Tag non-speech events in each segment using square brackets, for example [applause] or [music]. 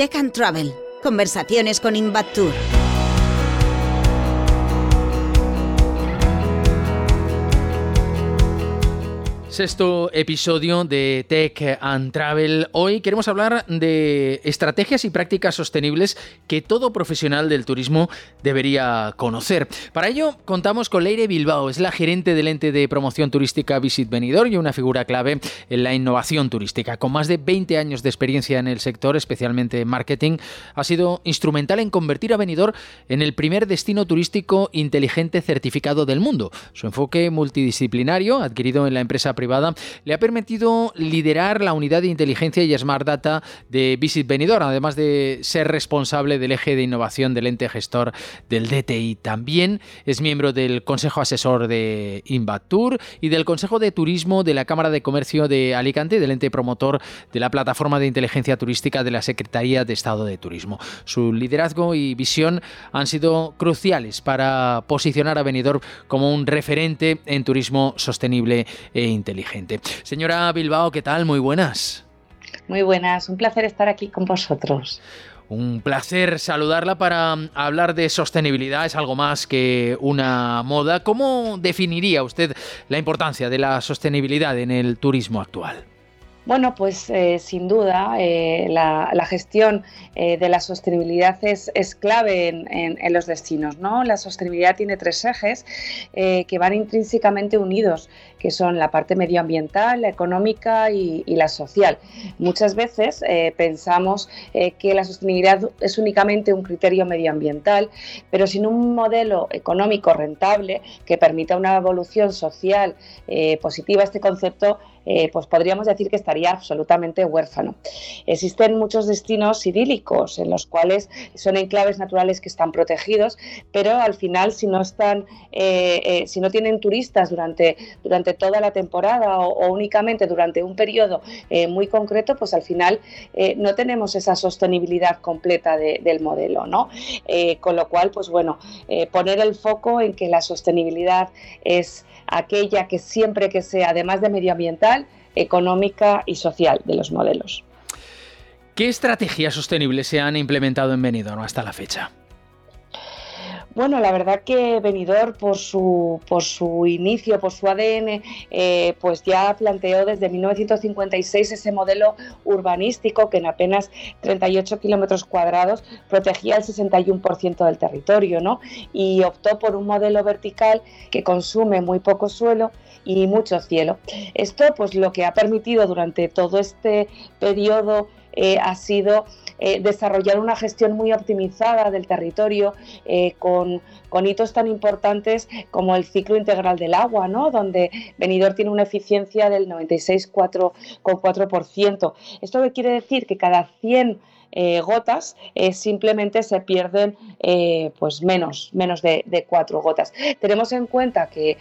Tech and Travel. Conversaciones con Invatur. Sexto episodio de Tech and Travel. Hoy queremos hablar de estrategias y prácticas sostenibles que todo profesional del turismo debería conocer. Para ello contamos con Leire Bilbao, es la gerente del ente de promoción turística Visit Benidorm y una figura clave en la innovación turística. Con más de 20 años de experiencia en el sector, especialmente en marketing, ha sido instrumental en convertir a Benidorm en el primer destino turístico inteligente certificado del mundo. Su enfoque multidisciplinario, adquirido en la empresa privada, le ha permitido liderar la unidad de inteligencia y Smart Data de Visit Benidorm, además de ser responsable del eje de innovación del ente gestor del DTI. También es miembro del Consejo Asesor de Invatur y del Consejo de Turismo de la Cámara de Comercio de Alicante, del ente promotor de la plataforma de inteligencia turística de la Secretaría de Estado de Turismo. Su liderazgo y visión han sido cruciales para posicionar a Benidorm como un referente en turismo sostenible e inteligente inteligente. Señora Bilbao, ¿qué tal? Muy buenas. Muy buenas, un placer estar aquí con vosotros. Un placer saludarla para hablar de sostenibilidad, es algo más que una moda. ¿Cómo definiría usted la importancia de la sostenibilidad en el turismo actual? Bueno, pues eh, sin duda eh, la, gestión eh, de la sostenibilidad es, clave en, los destinos. ¿no? La sostenibilidad tiene tres ejes que van intrínsecamente unidos, que son la parte medioambiental, la económica y, la social. Muchas veces pensamos que la sostenibilidad es únicamente un criterio medioambiental, pero sin un modelo económico rentable que permita una evolución social positiva, este concepto eh, pues podríamos decir que estaría absolutamente huérfano. Existen muchos destinos idílicos en los cuales son enclaves naturales que están protegidos, pero al final si no están, eh, eh, si no tienen turistas durante, durante toda la temporada o, únicamente durante un periodo muy concreto, pues al final no tenemos esa sostenibilidad completa del modelo, ¿no? con lo cual, pues bueno, poner el foco en que la sostenibilidad es aquella que siempre que sea, además de medioambiental, económica y social de los modelos. ¿Qué estrategias sostenibles se han implementado en Benidorm hasta la fecha? Bueno, la verdad que Benidorm por su, por su inicio, por su ADN, eh, pues ya planteó desde 1956 ese modelo urbanístico que en apenas 38 kilómetros cuadrados protegía el 61% del territorio, ¿no? Y optó por un modelo vertical que consume muy poco suelo y mucho cielo. Esto, pues lo que ha permitido durante todo este periodo eh, ha sido eh, desarrollar una gestión muy optimizada del territorio eh, con, hitos tan importantes como el ciclo integral del agua, ¿no? donde Benidorm tiene una eficiencia del 96,4%. ¿Esto quiere decir? Que cada 100 gotas simplemente se pierden pues menos, menos de, de, 4 gotas. Tenemos en cuenta que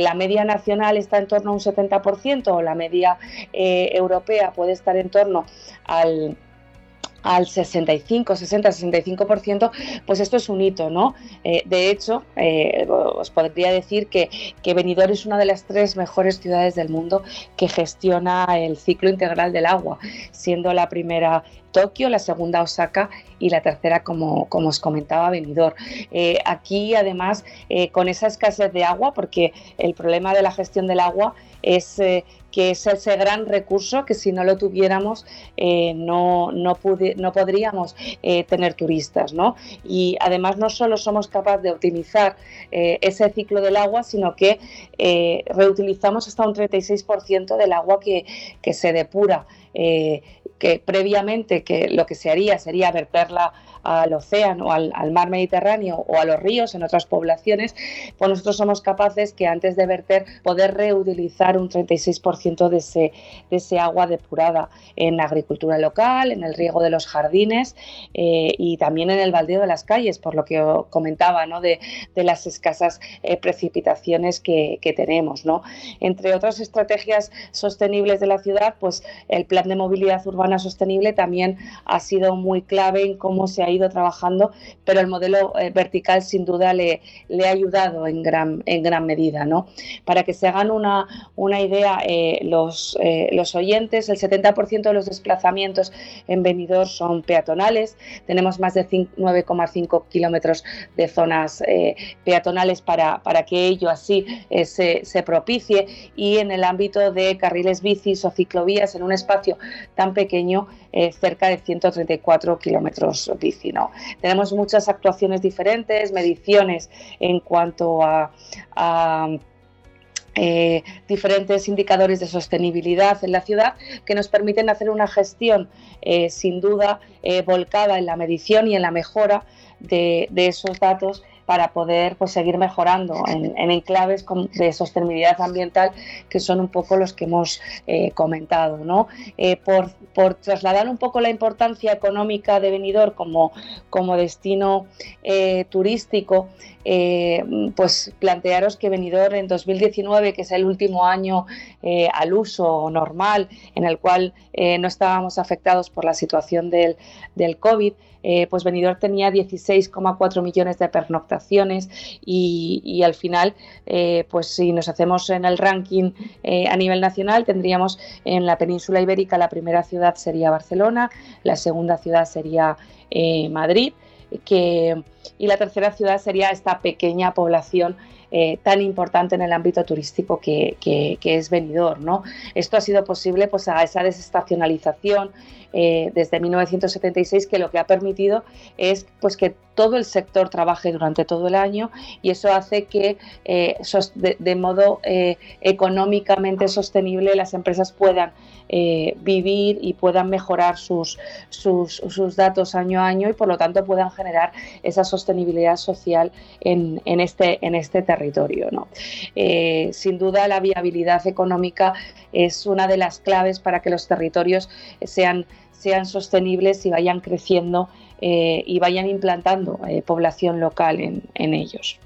la media nacional está en torno a un 70% o la media europea puede estar en torno al al 65, 60, 65%, pues esto es un hito, ¿no? Eh, de hecho, eh, os podría decir que, que Benidorm es una de las tres mejores ciudades del mundo que gestiona el ciclo integral del agua, siendo la primera Tokio, la segunda Osaka y la tercera, como, os comentaba, Benidorm. Eh, aquí, además, con esa escasez de agua, porque el problema de la gestión del agua es que es ese gran recurso que si no lo tuviéramos eh, no, no, no, podríamos eh, tener turistas. ¿no? Y además no solo somos capaces de optimizar eh, ese ciclo del agua, sino que reutilizamos hasta un 36% del agua que, que se depura. que previamente que lo que se haría sería verterla al océano, al, al, mar Mediterráneo o a los ríos en otras poblaciones, pues nosotros somos capaces que antes de verter poder reutilizar un 36% de ese, de ese agua depurada en agricultura local, en el riego de los jardines eh, y también en el baldeo de las calles, por lo que comentaba, ¿no? de, de las escasas eh, precipitaciones que, que tenemos. ¿no? Entre otras estrategias sostenibles de la ciudad, pues el plan de movilidad urbana sostenible también ha sido muy clave en cómo se ha ido trabajando, pero el modelo eh, vertical sin duda le, ha ayudado en gran, en gran medida. ¿no? Para que se hagan una, una idea, eh, los, eh, los oyentes, el 70% de los desplazamientos en Benidorm son peatonales, tenemos más de 9,5 kilómetros de zonas peatonales para, para que ello así se, propicie y en el ámbito de carriles bicis o ciclovías en un espacio tan pequeño, cerca de 134 kilómetros bici. ¿No? Tenemos muchas actuaciones diferentes, mediciones en cuanto a, eh, diferentes indicadores de sostenibilidad en la ciudad que nos permiten hacer una gestión eh, sin duda volcada en la medición y en la mejora de esos datos para poder pues, seguir mejorando en, enclaves de sostenibilidad ambiental que son un poco los que hemos eh, comentado. ¿no? Eh, por, por, trasladar un poco la importancia económica de Benidorm como, como destino eh, turístico, pues plantearos que Benidorm en 2019, que es el último año al uso normal en el cual no estábamos afectados por la situación del, del COVID, eh, pues Benidorm tenía 16,4 millones de pernoctaciones y, al final, eh, pues si nos hacemos en el ranking eh, a nivel nacional, tendríamos en la península ibérica la primera ciudad sería Barcelona, la segunda ciudad sería Madrid, que, y la tercera ciudad sería esta pequeña población eh, tan importante en el ámbito turístico que, es Benidorm. ¿no? Esto ha sido posible pues, a esa desestacionalización eh, desde 1976 que lo que ha permitido es pues, que todo el sector trabaje durante todo el año y eso hace que eh, de, modo económicamente sostenible las empresas puedan vivir y puedan mejorar sus, sus, datos año a año y por lo tanto puedan generar esa sostenibilidad social en, en este, en este territorio. ¿no? Eh, sin duda, la viabilidad económica es una de las claves para que los territorios sean, sean sostenibles y vayan creciendo eh, y vayan implantando eh, población local en, en ellos.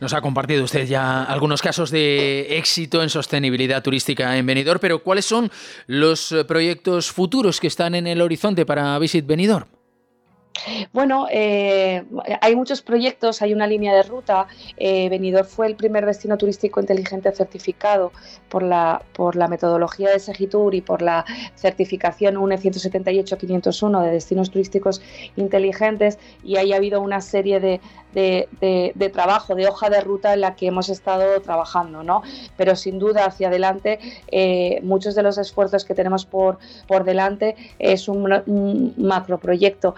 Nos ha compartido usted ya algunos casos de éxito en sostenibilidad turística en Benidorm, pero ¿cuáles son los proyectos futuros que están en el horizonte para Visit Benidorm? Bueno, eh, hay muchos proyectos, hay una línea de ruta. Eh, Benidorm fue el primer destino turístico inteligente certificado por la, por la metodología de Segitur y por la certificación UNE 178-501 de destinos turísticos inteligentes y ahí ha habido una serie de, de, trabajo, de hoja de ruta en la que hemos estado trabajando, ¿no? Pero sin duda hacia adelante, eh, muchos de los esfuerzos que tenemos por, por delante es un, un macroproyecto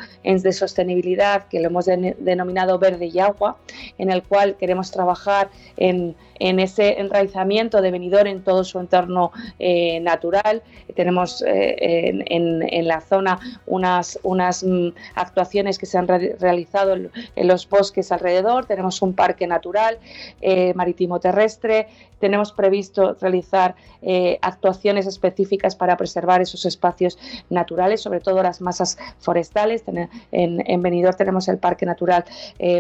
de sostenibilidad que lo hemos denominado verde y agua, en el cual queremos trabajar en en ese enraizamiento de venidor en todo su entorno eh, natural. Tenemos eh, en, la zona unas, unas mm, actuaciones que se han realizado en, los bosques alrededor. Tenemos un parque natural eh, marítimo terrestre. Tenemos previsto realizar actuaciones específicas para preservar esos espacios naturales, sobre todo las masas forestales. En, en Benidorm tenemos el Parque Natural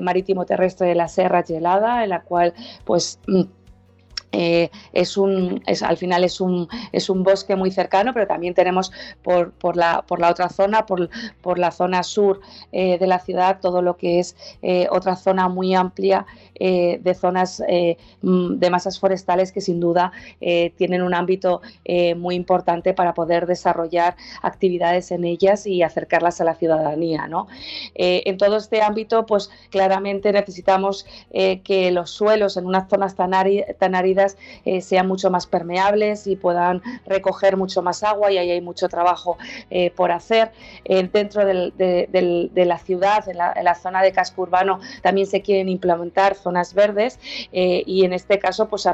Marítimo Terrestre de la Serra Gelada, en la cual pues mm, eh, es un, es, al final es un, es un bosque muy cercano, pero también tenemos por, por, la, por la otra zona, por, por la zona sur eh, de la ciudad, todo lo que es eh, otra zona muy amplia de zonas mm, de masas forestales que sin duda tienen un ámbito muy importante para poder desarrollar actividades en ellas y acercarlas a la ciudadanía. ¿no? en todo este ámbito, pues claramente necesitamos que los suelos en unas zonas tan, tan eh, sean mucho más permeables y puedan recoger mucho más agua y ahí hay mucho trabajo eh, por hacer. Eh, dentro de, la ciudad, en la, zona de casco urbano, también se quieren implementar zonas verdes y en este caso pues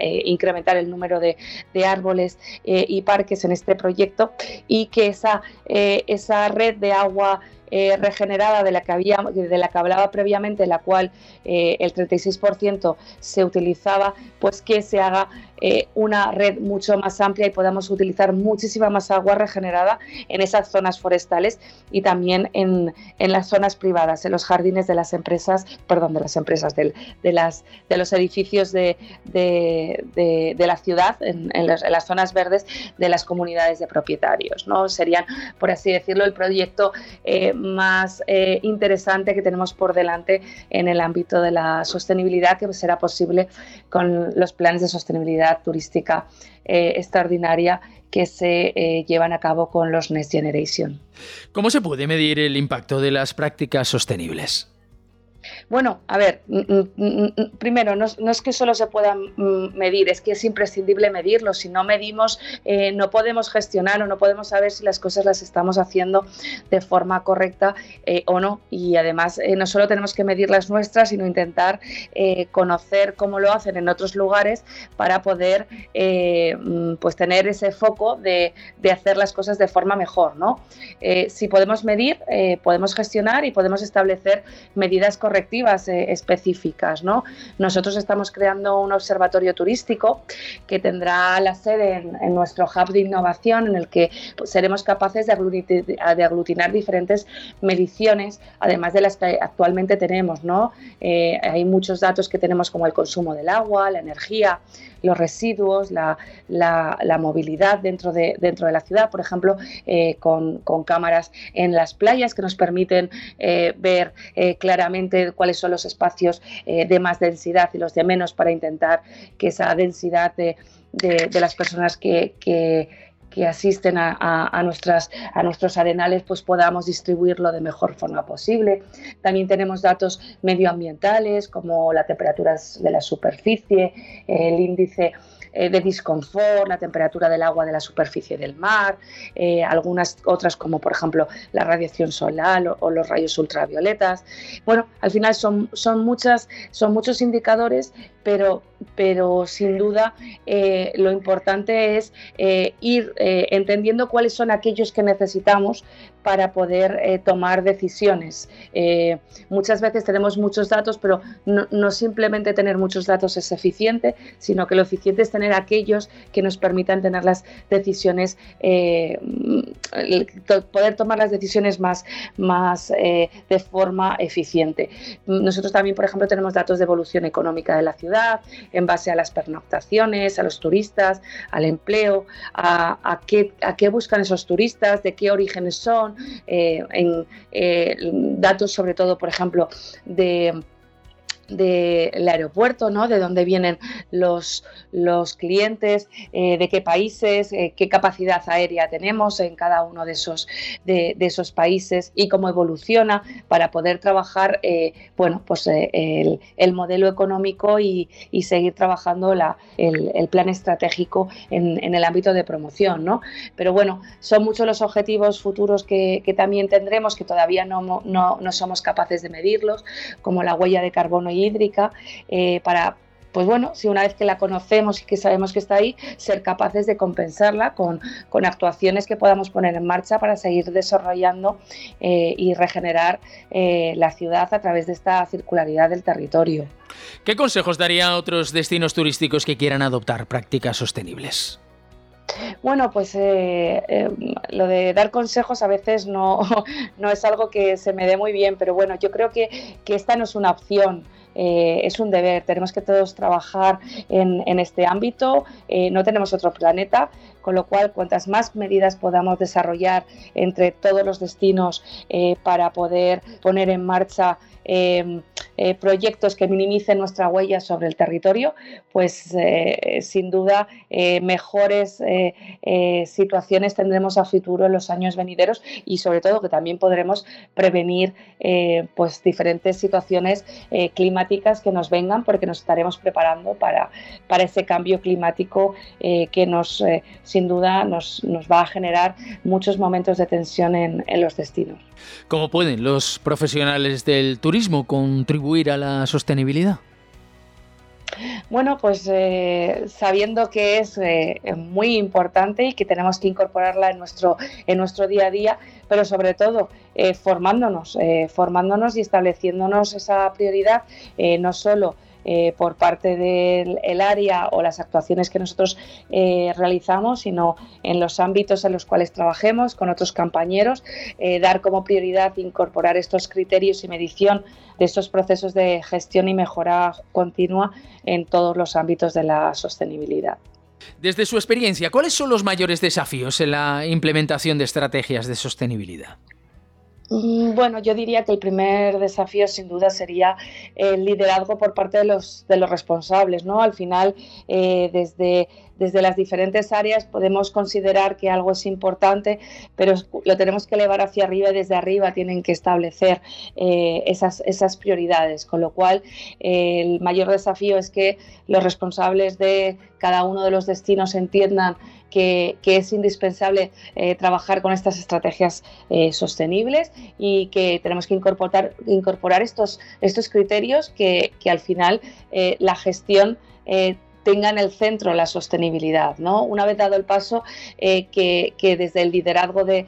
incrementar el número de, árboles y parques en este proyecto y que esa, esa red de agua eh, regenerada de la que había, de la que hablaba previamente, la cual eh, el 36% se utilizaba, pues que se haga eh, una red mucho más amplia y podamos utilizar muchísima más agua regenerada en esas zonas forestales y también en, las zonas privadas, en los jardines de las empresas, perdón, de las empresas, de, las, de los edificios de, la ciudad, en, las zonas verdes de las comunidades de propietarios. ¿no? Serían, por así decirlo, el proyecto eh, más eh, interesante que tenemos por delante en el ámbito de la sostenibilidad, que será posible con los planes de sostenibilidad turística eh, extraordinaria que se eh, llevan a cabo con los Next Generation. ¿Cómo se puede medir el impacto de las prácticas sostenibles? Bueno, a ver, mm, mm, mm, primero, no, es que solo se pueda medir, es que es imprescindible medirlo. Si no medimos, eh, no podemos gestionar o no podemos saber si las cosas las estamos haciendo de forma correcta eh, o no. Y además, eh, no solo tenemos que medir las nuestras, sino intentar conocer cómo lo hacen en otros lugares para poder pues tener ese foco de, de, hacer las cosas de forma mejor. ¿no? si podemos medir, podemos gestionar y podemos establecer medidas correctas eh, específicas. ¿no? Nosotros estamos creando un observatorio turístico que tendrá la sede en, nuestro hub de innovación en el que pues, seremos capaces de aglutinar, diferentes mediciones, además de las que actualmente tenemos. ¿no? Eh, hay muchos datos que tenemos como el consumo del agua, la energía, los residuos, la, movilidad dentro de, dentro de la ciudad, por ejemplo, eh, con, cámaras en las playas que nos permiten ver claramente cuáles son los espacios eh, de más densidad y los de menos para intentar que esa densidad de, las personas que, asisten a, a nuestros arenales, pues podamos distribuirlo de mejor forma posible. También tenemos datos medioambientales como la temperatura de la superficie, el índice eh, de disconfort, la temperatura del agua de la superficie del mar, eh, algunas otras como por ejemplo la radiación solar o, los rayos ultravioletas. Bueno, al final son, son, muchas, son muchos indicadores, pero, pero sin duda eh, lo importante es ir entendiendo cuáles son aquellos que necesitamos para poder tomar decisiones. muchas veces tenemos muchos datos, pero no, no simplemente tener muchos datos es eficiente, sino que lo eficiente es tener aquellos que nos permitan tener las decisiones, eh, poder tomar las decisiones más, más eh, de forma eficiente. Nosotros también, por ejemplo, tenemos datos de evolución económica de la ciudad en base a las pernoctaciones, a los turistas, al empleo, a, qué, buscan esos turistas, de qué orígenes son, eh, en datos sobre todo, por ejemplo, de del aeropuerto, ¿no? de dónde vienen los, los clientes, eh, de qué países, eh, qué capacidad aérea tenemos en cada uno de esos, de, esos países y cómo evoluciona para poder trabajar eh, bueno, pues, el, modelo económico y, seguir trabajando la, el, plan estratégico en, el ámbito de promoción. ¿no? Pero bueno, son muchos los objetivos futuros que, también tendremos que todavía no, no, no somos capaces de medirlos, como la huella de carbono hídrica eh, para, pues bueno, si una vez que la conocemos y que sabemos que está ahí, ser capaces de compensarla con, actuaciones que podamos poner en marcha para seguir desarrollando eh, y regenerar eh, la ciudad a través de esta circularidad del territorio. ¿Qué consejos daría a otros destinos turísticos que quieran adoptar prácticas sostenibles? Bueno, pues lo de dar consejos a veces no, [laughs] no, es algo que se me dé muy bien, pero bueno, yo creo que, que esta no es una opción. Eh, es un deber, tenemos que todos trabajar en, este ámbito, eh, no tenemos otro planeta, con lo cual cuantas más medidas podamos desarrollar entre todos los destinos eh, para poder poner en marcha em, proyectos que minimicen nuestra huella sobre el territorio, pues sin duda mejores situaciones tendremos a futuro en los años venideros y sobre todo que también podremos prevenir pues diferentes situaciones climáticas que nos vengan porque nos estaremos preparando para, para ese cambio climático eh, que nos, eh, sin duda nos, nos, va a generar muchos momentos de tensión en, en los destinos. ¿Cómo pueden los profesionales del turismo contribuir a la sostenibilidad? Bueno, pues eh, sabiendo que es muy importante y que tenemos que incorporarla en nuestro, en nuestro día a día, pero sobre todo formándonos, formándonos y estableciéndonos esa prioridad, no solo eh, por parte del área o las actuaciones que nosotros eh, realizamos, sino en los ámbitos en los cuales trabajemos con otros compañeros, dar como prioridad incorporar estos criterios y medición de estos procesos de gestión y mejora continua en todos los ámbitos de la sostenibilidad. Desde su experiencia, ¿cuáles son los mayores desafíos en la implementación de estrategias de sostenibilidad? Mm, bueno, yo diría que el primer desafío sin duda sería el liderazgo por parte de los, de los responsables, ¿no? Al final, eh, desde desde las diferentes áreas podemos considerar que algo es importante, pero lo tenemos que elevar hacia arriba y desde arriba tienen que establecer eh, esas, esas prioridades. Con lo cual, el mayor desafío es que los responsables de cada uno de los destinos entiendan que, es indispensable eh, trabajar con estas estrategias sostenibles y que tenemos que incorporar, incorporar estos, estos criterios que, que al final la gestión tenga en el centro la sostenibilidad. ¿no? Una vez dado el paso, eh, que, desde el liderazgo de,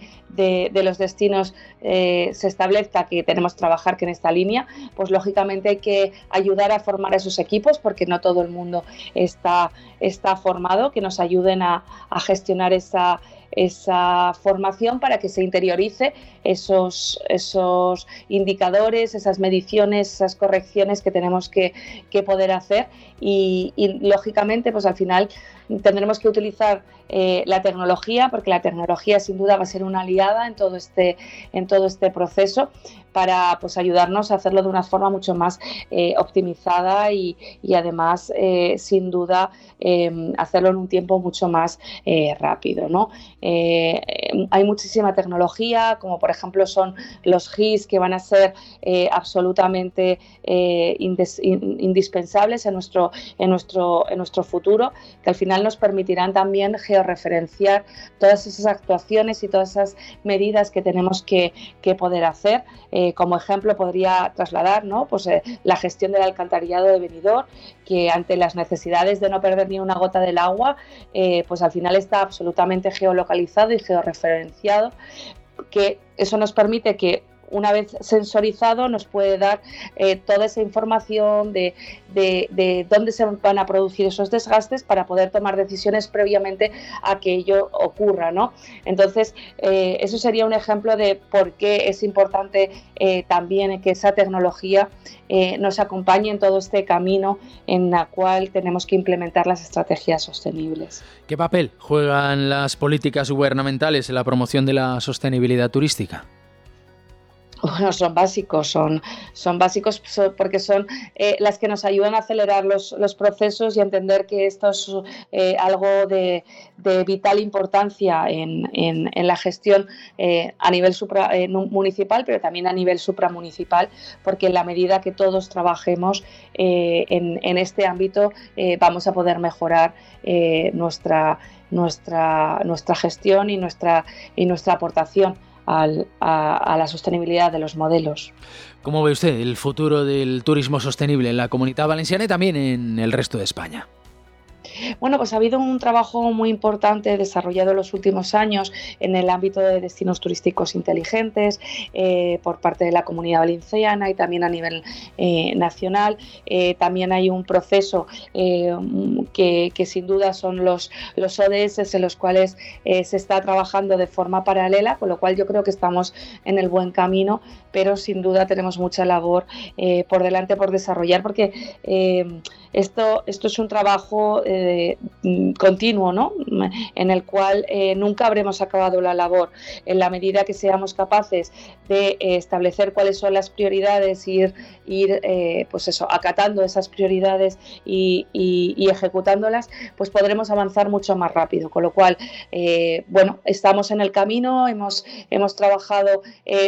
los destinos eh, se establezca que tenemos que trabajar en esta línea, pues lógicamente hay que ayudar a formar a esos equipos porque no todo el mundo está, está formado, que nos ayuden a gestionar esa esa formación para que se interiorice esos, esos indicadores, esas mediciones, esas correcciones que tenemos que, poder hacer. Y, lógicamente pues al final tendremos que utilizar eh, la tecnología porque la tecnología sin duda va a ser una aliada en todo este, en todo este proceso para pues, ayudarnos a hacerlo de una forma mucho más eh, optimizada y, además, eh, sin duda, em, hacerlo en un tiempo mucho más eh, rápido. ¿no? hay muchísima tecnología, como por ejemplo son los GIS que van a ser absolutamente indispensables en nuestro, en, nuestro, en nuestro futuro, que al final nos permitirán también georreferenciar todas esas actuaciones y todas esas medidas que tenemos que, que poder hacer. Como ejemplo podría trasladar ¿no? pues, eh, la gestión del alcantarillado de Benidorm, que ante las necesidades de no perder ni una gota del agua, eh, pues al final está absolutamente geolocalizado y georreferenciado, que eso nos permite que una vez sensorizado nos puede dar eh, toda esa información de, dónde se van a producir esos desgastes para poder tomar decisiones previamente a que ello ocurra. ¿no? Entonces, eh, eso sería un ejemplo de por qué es importante eh, también que esa tecnología nos acompañe en todo este camino en el cual tenemos que implementar las estrategias sostenibles. ¿Qué papel juegan las políticas gubernamentales en la promoción de la sostenibilidad turística? Bueno, son básicos, son, son básicos porque son eh, las que nos ayudan a acelerar los, procesos y a entender que esto es eh, algo de, vital importancia en, la gestión eh, a nivel municipal, pero también a nivel supramunicipal, porque en la medida que todos trabajemos en, en, este ámbito vamos a poder mejorar nuestra, nuestra, nuestra gestión y nuestra, y nuestra aportación a, la sostenibilidad de los modelos. ¿Cómo ve usted el futuro del turismo sostenible en la comunidad valenciana y también en el resto de España? Bueno, pues ha habido un trabajo muy importante desarrollado en los últimos años en el ámbito de destinos turísticos inteligentes eh, por parte de la comunidad valenciana y también a nivel eh, nacional. Eh, también hay un proceso que, sin duda son los, los ODS en los cuales se está trabajando de forma paralela, con lo cual yo creo que estamos en el buen camino, pero sin duda tenemos mucha labor por delante por desarrollar porque esto, esto es un trabajo continuo, ¿no? En el cual eh, nunca habremos acabado la labor. En la medida que seamos capaces de eh, establecer cuáles son las prioridades, ir, ir pues eso, acatando esas prioridades y, ejecutándolas, pues podremos avanzar mucho más rápido. Con lo cual, bueno, estamos en el camino, hemos, hemos trabajado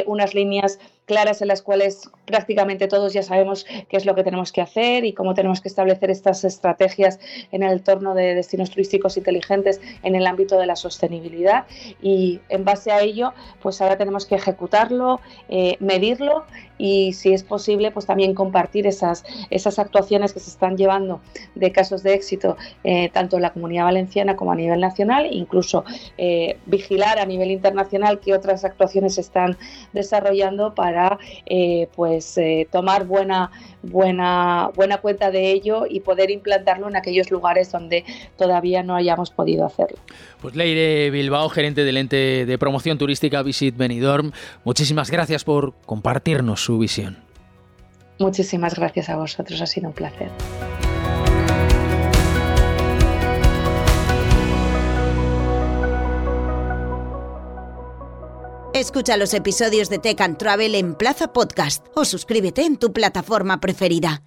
unas líneas claras en las cuales prácticamente todos ya sabemos qué es lo que tenemos que hacer y cómo tenemos que establecer estas estrategias en el entorno de destinos turísticos inteligentes en el ámbito de la sostenibilidad. Y en base a ello pues ahora tenemos que ejecutarlo, eh, medirlo y si es posible pues también compartir esas, esas actuaciones que se están llevando de casos de éxito eh, tanto en la comunidad valenciana como a nivel nacional incluso eh, vigilar a nivel internacional qué otras actuaciones se están desarrollando para eh, pues eh, tomar buena, buena, buena cuenta de ello y poder implantarlo en aquellos lugares donde todavía no hayamos podido hacerlo. Pues Leire Bilbao, gerente del ente de promoción turística Visit Benidorm, muchísimas gracias por compartirnos su visión. Muchísimas gracias a vosotros, ha sido un placer. Escucha los episodios de Tech and Travel en Plaza Podcast o suscríbete en tu plataforma preferida.